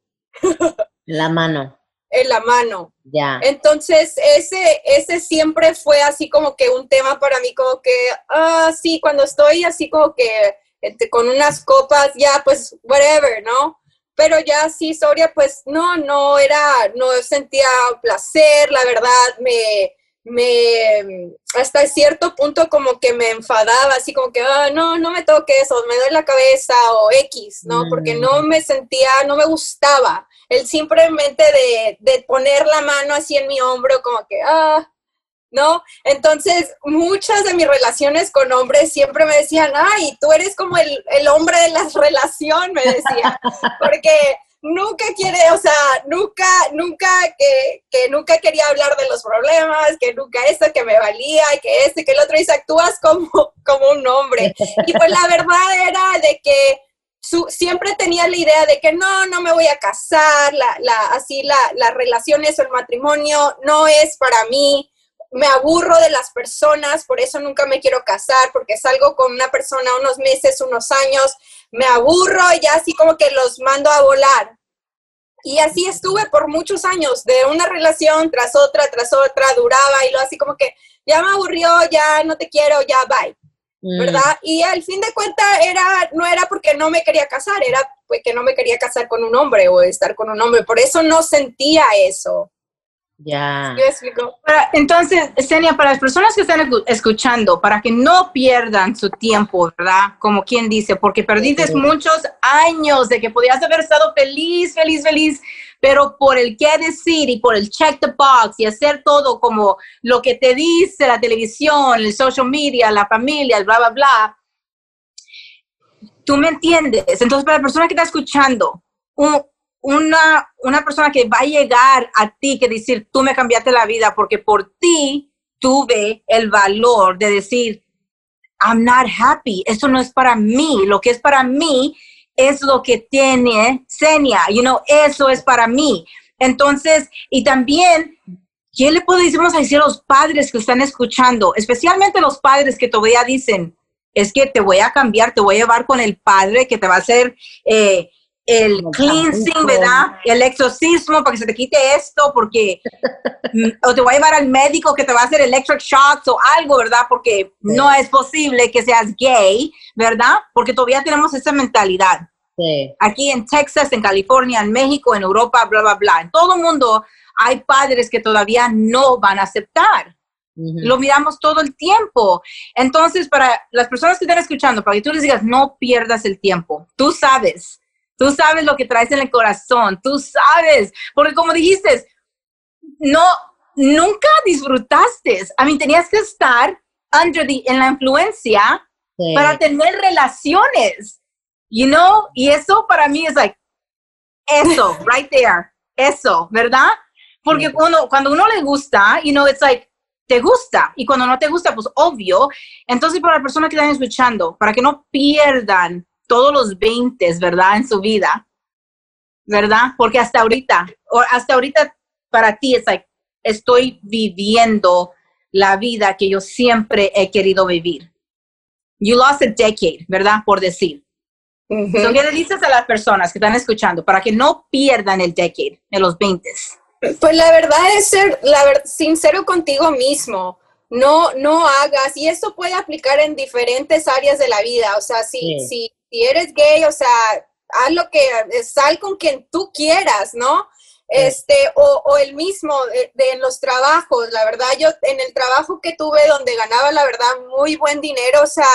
La mano en la mano. Ya. Entonces, ese, ese siempre fue así como que un tema para mí, como que, ah, sí, cuando estoy así como que este, con unas copas, ya, pues, whatever, ¿no? Pero ya sí, Soria, pues, no, no era, no sentía placer, la verdad, me, me, hasta cierto punto como que me enfadaba, así como que, ah, no, no me toques, eso, me doy la cabeza, o X, ¿no? Porque no mm. me sentía, no me gustaba el simplemente de, poner la mano así en mi hombro, como que, ah, ¿no? Entonces, muchas de mis relaciones con hombres siempre me decían, ay, tú eres como el, hombre de la relación, me decía, [LAUGHS] porque nunca quiere, o sea, nunca, nunca, que, que, nunca quería hablar de los problemas, que nunca esto, que me valía, que este, que el otro, y actúas como, como un hombre. Y pues la verdad era de que siempre tenía la idea de que no, no me voy a casar, la, la, así la, las relaciones o el matrimonio no es para mí, me aburro de las personas, por eso nunca me quiero casar, porque salgo con una persona unos meses, unos años, me aburro y ya así como que los mando a volar. Y así estuve por muchos años, de una relación tras otra, tras otra, duraba y lo así como que ya me aburrió, ya no te quiero, ya bye. Mm. ¿verdad? Y al fin de cuentas era, no era porque no me quería casar, era pues, que no me quería casar con un hombre o estar con un hombre, por eso no sentía eso. Ya. entonces, Senia, para las personas que están escuchando, para que no pierdan su tiempo, ¿verdad? Como quien dice, porque perdiste muchos años de que podías haber estado feliz, feliz, feliz, pero por el qué decir y por el check the box y hacer todo como lo que te dice la televisión, el social media, la familia, el bla, bla, bla. Tú me entiendes. Entonces, para la persona que está escuchando, un, una, una persona que va a llegar a ti que decir, tú me cambiaste la vida porque por ti tuve el valor de decir, I'm not happy, esto no es para mí, lo que es para mí es lo que tiene Senia, you know, eso es para mí. Entonces, y también, ¿qué le podemos decir a los padres que están escuchando? Especialmente los padres que todavía dicen, es que te voy a cambiar, te voy a llevar con el padre que te va a hacer eh, el cleansing, ¿verdad? El exorcismo para que se te quite esto, porque mm, o te voy a llevar al médico que te va a hacer electric shocks o algo, ¿verdad? Porque no es posible que seas gay, ¿verdad? Porque todavía tenemos esa mentalidad. Aquí en Texas, en California, en México, en Europa, bla, bla, bla. En todo el mundo hay padres que todavía no van a aceptar. Lo miramos todo el tiempo. Entonces, para las personas que están escuchando, para que tú les digas, no pierdas el tiempo. Tú sabes Tú sabes lo que traes en el corazón, tú sabes, porque como dijiste, no, nunca disfrutaste. A mí tenías que estar under the, en la influencia para tener relaciones, you know, y eso para mí es like, eso, [LAUGHS] right there, eso, ¿verdad? Porque cuando, cuando uno le gusta, you know, it's like, te gusta, y cuando no te gusta, pues obvio. Entonces, para las personas que están escuchando, para que no pierdan todos los 20, ¿verdad? En su vida, ¿verdad? Porque hasta ahorita, o hasta ahorita para ti es like, estoy viviendo la vida que yo siempre he querido vivir. You lost a decade, ¿verdad? Por decir. ¿Qué le dices a las personas que están escuchando para que no pierdan el decade en los 20? Pues la verdad es ser la sincero contigo mismo. No, no hagas, y eso puede aplicar en diferentes áreas de la vida. O sea, si, si si eres gay, o sea, haz lo que, sal con quien tú quieras, ¿no? Este, o, el mismo de, en los trabajos, la verdad, yo en el trabajo que tuve donde ganaba, la verdad, muy buen dinero, o sea,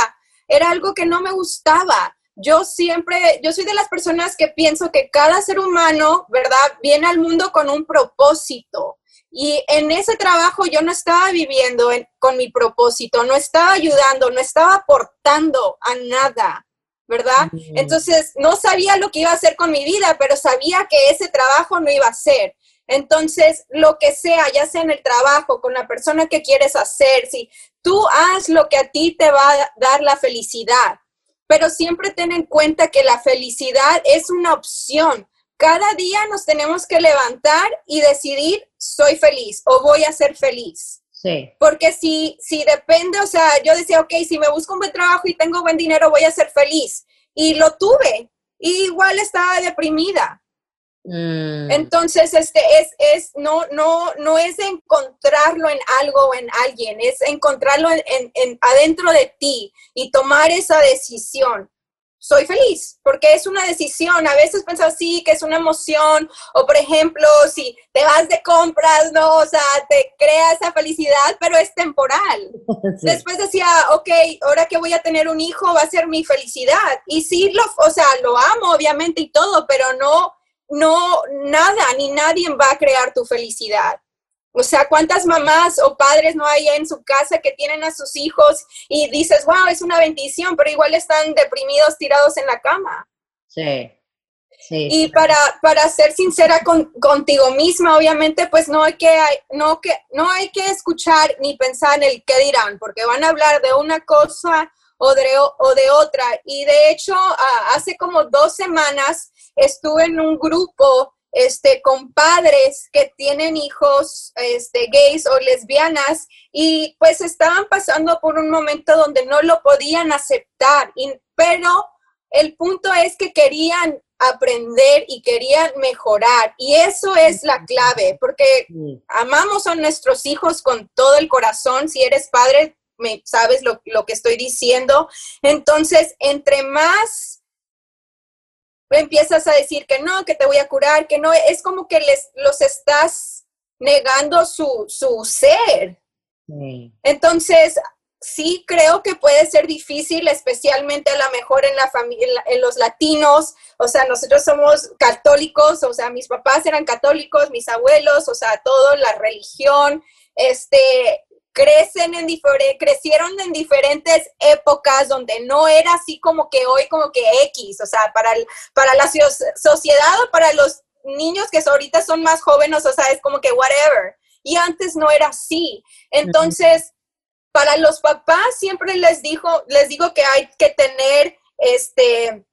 era algo que no me gustaba, yo siempre, yo soy de las personas que pienso que cada ser humano, ¿verdad? Viene al mundo con un propósito. Y en ese trabajo yo no estaba viviendo con mi propósito, no estaba ayudando, no estaba aportando a nada, ¿verdad? Entonces no sabía lo que iba a hacer con mi vida, pero sabía que ese trabajo no iba a ser. Entonces, lo que sea, ya sea en el trabajo, con la persona que quieres hacer, si tú haz lo que a ti te va a dar la felicidad, pero siempre ten en cuenta que la felicidad es una opción. Cada día nos tenemos que levantar y decidir, soy feliz o voy a ser feliz. Sí. Porque si, si depende, o sea, yo decía, ok, si me busco un buen trabajo y tengo buen dinero, voy a ser feliz. Y lo tuve. Y igual estaba deprimida. Mm. Entonces, este es, es, no, no, no es encontrarlo en algo o en alguien, es encontrarlo en, adentro de ti y tomar esa decisión. Soy feliz, porque es una decisión. A veces pienso así, que es una emoción, o por ejemplo, si te vas de compras, ¿no? O sea, te crea esa felicidad, pero es temporal. [LAUGHS] Después decía, ok, ahora que voy a tener un hijo, va a ser mi felicidad. Y sí, lo, o sea, lo amo, obviamente, y todo, pero no, no, nada ni nadie va a crear tu felicidad. O sea, ¿cuántas mamás o padres no hay en su casa que tienen a sus hijos y dices, wow, es una bendición, pero igual están deprimidos tirados en la cama? Sí. Sí. Y para, para ser sincera contigo misma, obviamente, pues no hay, que, no, que, no hay que escuchar ni pensar en el qué dirán, porque van a hablar de una cosa o de, o de otra. Y de hecho, hace como dos semanas estuve en un grupo este, con padres que tienen hijos este, gays o lesbianas y pues estaban pasando por un momento donde no lo podían aceptar, pero el punto es que querían aprender y querían mejorar y eso es la clave porque amamos a nuestros hijos con todo el corazón, si eres padre, me, sabes lo, lo que estoy diciendo, entonces entre más empiezas a decir que no, que te voy a curar, que no, es como que les, los estás negando su, su ser. Entonces, sí creo que puede ser difícil, especialmente a lo mejor en la familia, en los latinos, o sea, nosotros somos católicos, o sea, mis papás eran católicos, mis abuelos, o sea, todo, la religión, este, crecen en crecieron en diferentes épocas donde no era así como que hoy como que X, o sea, para, para la sociedad o para los niños que ahorita son más jóvenes, o sea, es como que whatever. Y antes no era así. Entonces, para los papás siempre les dijo, les digo que hay que tener este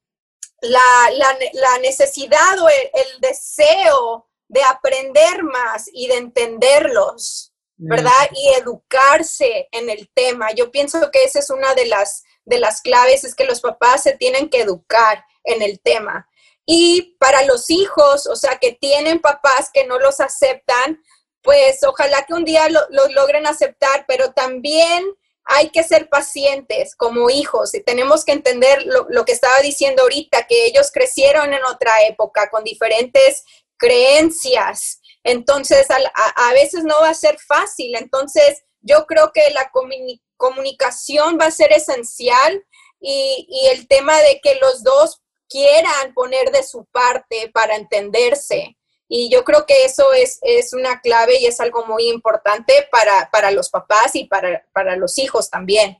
la, la, necesidad o el deseo de aprender más y de entenderlos. ¿Verdad? Y educarse en el tema. Yo pienso que esa es una de las, de las claves, es que los papás se tienen que educar en el tema. Y para los hijos, o sea, que tienen papás que no los aceptan, pues ojalá que un día los lo logren aceptar, pero también hay que ser pacientes como hijos y tenemos que entender lo, lo, que estaba diciendo ahorita, que ellos crecieron en otra época con diferentes creencias entonces, a, veces no va a ser fácil. Entonces, yo creo que la comunicación va a ser esencial y, el tema de que los dos quieran poner de su parte para entenderse. Y yo creo que eso es, es una clave y es algo muy importante para, para los papás y para, para los hijos también.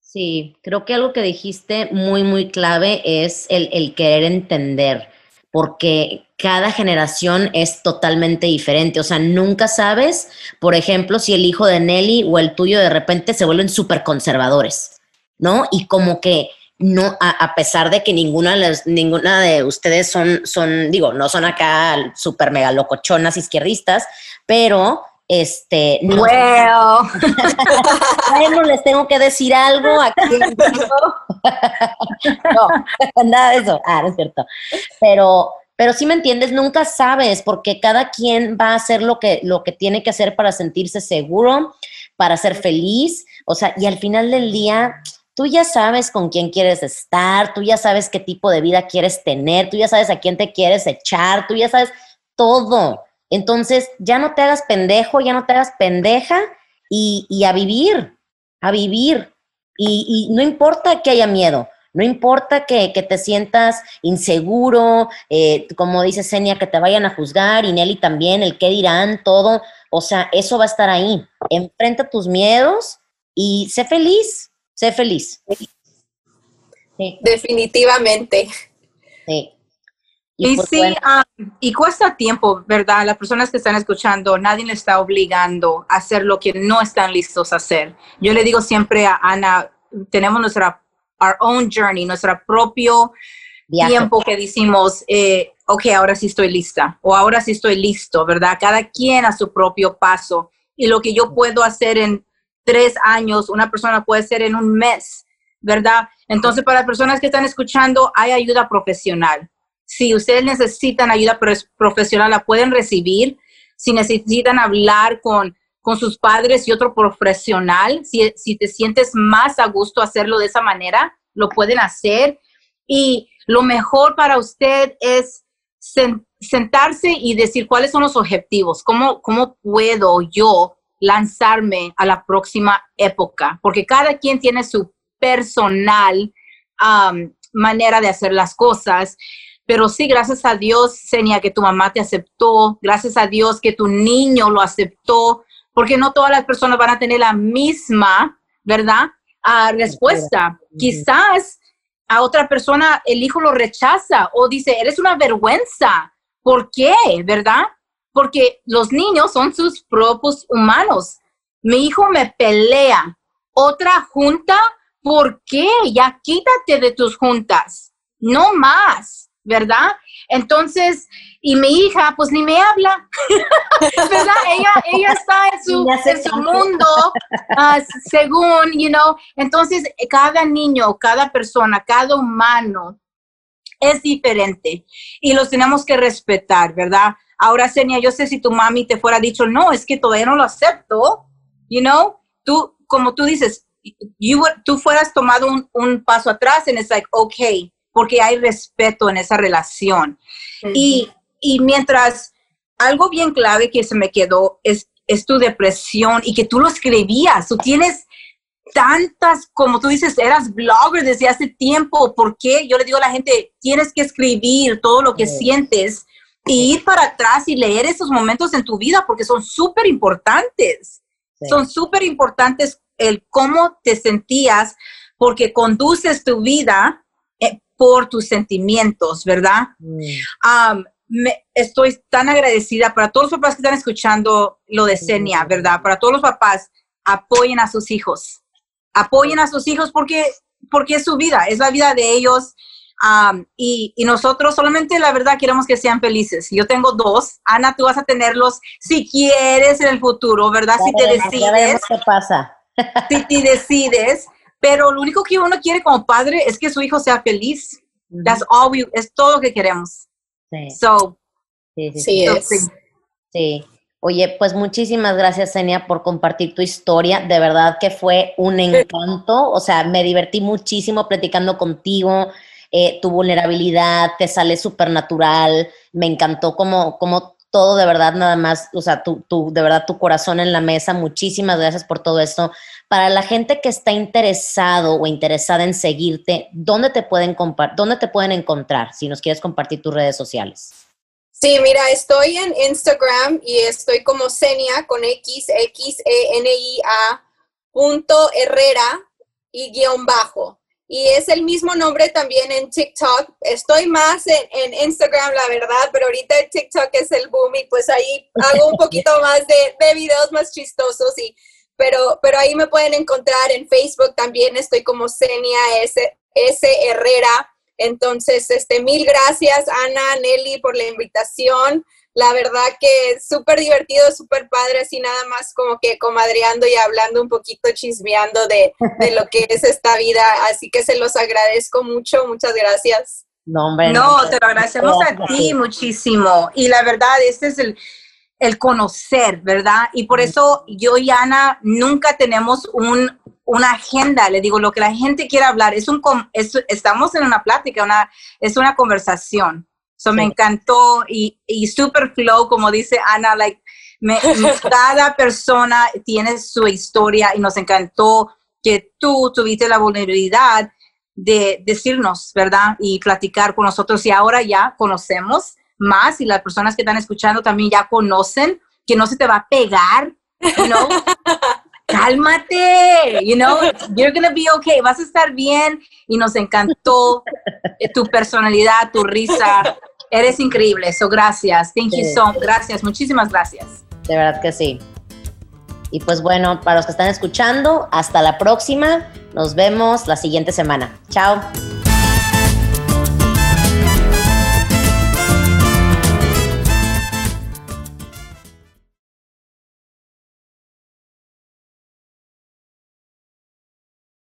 Sí, creo que algo que dijiste muy, muy clave es el, el querer entender porque cada generación es totalmente diferente. O sea, nunca sabes, por ejemplo, si el hijo de Nelly o el tuyo de repente se vuelven súper conservadores, ¿no? Y como que no, a, pesar de que ninguna, de ustedes son, son, digo, no son acá súper mega locochonas izquierdistas, pero este, no, bueno, [LAUGHS] les tengo que decir algo aquí. [LAUGHS] no, nada de eso. Ah, no es cierto. Pero, pero si me entiendes, nunca sabes, porque cada quien va a hacer lo que, lo que tiene que hacer para sentirse seguro, para ser feliz. O sea, y al final del día, tú ya sabes con quién quieres estar, tú ya sabes qué tipo de vida quieres tener, tú ya sabes a quién te quieres echar, tú ya sabes todo. Entonces, ya no te hagas pendejo, ya no te hagas pendeja y, a vivir, a vivir. Y, no importa que haya miedo, No importa que, te sientas inseguro, eh, como dice Senia, que te vayan a juzgar, y Nelly también, el qué dirán, todo. O sea, eso va a estar ahí. Enfrenta tus miedos y sé feliz, sé feliz. Definitivamente. Sí. Y, pues sí, ah, y cuesta tiempo, ¿verdad? Las personas que están escuchando, nadie le está obligando a hacer lo que no están listos a hacer. Yo le digo siempre a Ana, tenemos nuestra our own journey, nuestro propio tiempo que decimos, eh, ok, ahora sí estoy lista o ahora sí estoy listo, ¿verdad? Cada quien a su propio paso. Y lo que yo puedo hacer en tres años, una persona puede hacer en un mes, ¿verdad? Entonces, para las personas que están escuchando, hay ayuda profesional si ustedes necesitan ayuda profesional, la pueden recibir. Si necesitan hablar con, con sus padres y otro profesional, si, si te sientes más a gusto hacerlo de esa manera, lo pueden hacer. Y lo mejor para usted es sentarse y decir cuáles son los objetivos, cómo, cómo puedo yo lanzarme a la próxima época, porque cada quien tiene su personal manera de hacer las cosas pero sí, gracias a Dios, Senia, que tu mamá te aceptó, gracias a Dios que tu niño lo aceptó, porque no todas las personas van a tener la misma, ¿verdad? Ah, respuesta. Quizás a otra persona el hijo lo rechaza o dice, eres una vergüenza. ¿Por qué? ¿Verdad? Porque los niños son sus propios humanos. Mi hijo me pelea. Otra junta, ¿por qué? Ya quítate de tus juntas. No más. ¿Verdad? Entonces, y mi hija, pues ni me habla, [LAUGHS] ¿verdad? Ella, ella está en su, en su mundo, [LAUGHS] ah, según, you know. Entonces, cada niño, cada persona, cada humano es diferente y los tenemos que respetar, ¿verdad? Ahora, Senia, yo sé si tu mami te fuera dicho, no, es que todavía no lo acepto, you know, tú, como tú dices, you, tú fueras tomado un, un paso atrás and it's like, okay, porque hay respeto en esa relación. y, y, mientras algo bien clave que se me quedó es, es tu depresión y que tú lo escribías, tú tienes tantas, como tú dices, eras blogger desde hace tiempo, ¿por qué? Yo le digo a la gente, tienes que escribir todo lo que sientes y ir para atrás y leer esos momentos en tu vida porque son súper importantes. Son súper importantes el cómo te sentías porque conduces tu vida por tus sentimientos, ¿verdad? Mm. estoy tan agradecida para todos los papás que están escuchando lo de Senia, ¿verdad? Para todos los papás, apoyen a sus hijos. Apoyen a sus hijos porque, porque es su vida, es la vida de ellos. y, nosotros solamente la verdad queremos que sean felices. Yo tengo dos. Ana, tú vas a tenerlos si quieres en el futuro, ¿verdad? si te decides. ¿Qué pasa? si te decides. Pero lo único que uno quiere como padre es que su hijo sea feliz. That's all we, es todo lo que queremos. Sí. So, sí, sí, sí. Oye, pues muchísimas gracias, Senia, por compartir tu historia. De verdad que fue un encanto. O sea, me divertí muchísimo platicando contigo. Eh, tu vulnerabilidad te sale súper natural. Me encantó como, como todo de verdad nada más, o sea, tu, de verdad tu corazón en la mesa. Muchísimas gracias por todo esto. Para la gente que está interesado o interesada en seguirte, ¿dónde te pueden dónde te pueden encontrar si nos quieres compartir tus redes sociales? Sí, mira, estoy en Instagram y estoy como Senia con X, X, E, N, I, A, punto Herrera y guion bajo. Y es el mismo nombre también en TikTok. Estoy más en, Instagram, la verdad, pero ahorita el TikTok es el boom y pues ahí hago un poquito [LAUGHS] más de, de videos más chistosos y pero, pero ahí me pueden encontrar en Facebook también, estoy como Senia S, S. Herrera. Entonces, este, mil gracias, Ana, Nelly, por la invitación. La verdad que súper divertido, súper padre, así nada más como que comadreando y hablando un poquito, chismeando de, de lo que es esta vida. Así que se los agradezco mucho, muchas gracias. No, hombre, no, te lo agradecemos a ti muchísimo. Y la verdad, este es el, el conocer, ¿verdad? Y por eso yo y Ana nunca tenemos un, una agenda, le digo, lo que la gente quiere hablar, es un, estamos en una plática, una, es una conversación. Eso me encantó y, y super flow, como dice Ana, like, [LAUGHS] cada persona tiene su historia y nos encantó que tú tuviste la vulnerabilidad de decirnos, ¿verdad? Y platicar con nosotros. Y ahora ya conocemos más y las personas que están escuchando también ya conocen que no se te va a pegar, know? [LAUGHS] Cálmate, you know, you're gonna be okay, vas a estar bien y nos encantó tu personalidad, tu risa, eres increíble, so gracias, thank you so, gracias, muchísimas gracias. De verdad que sí. Y pues bueno, para los que están escuchando, hasta la próxima. Nos vemos la siguiente semana. Chao.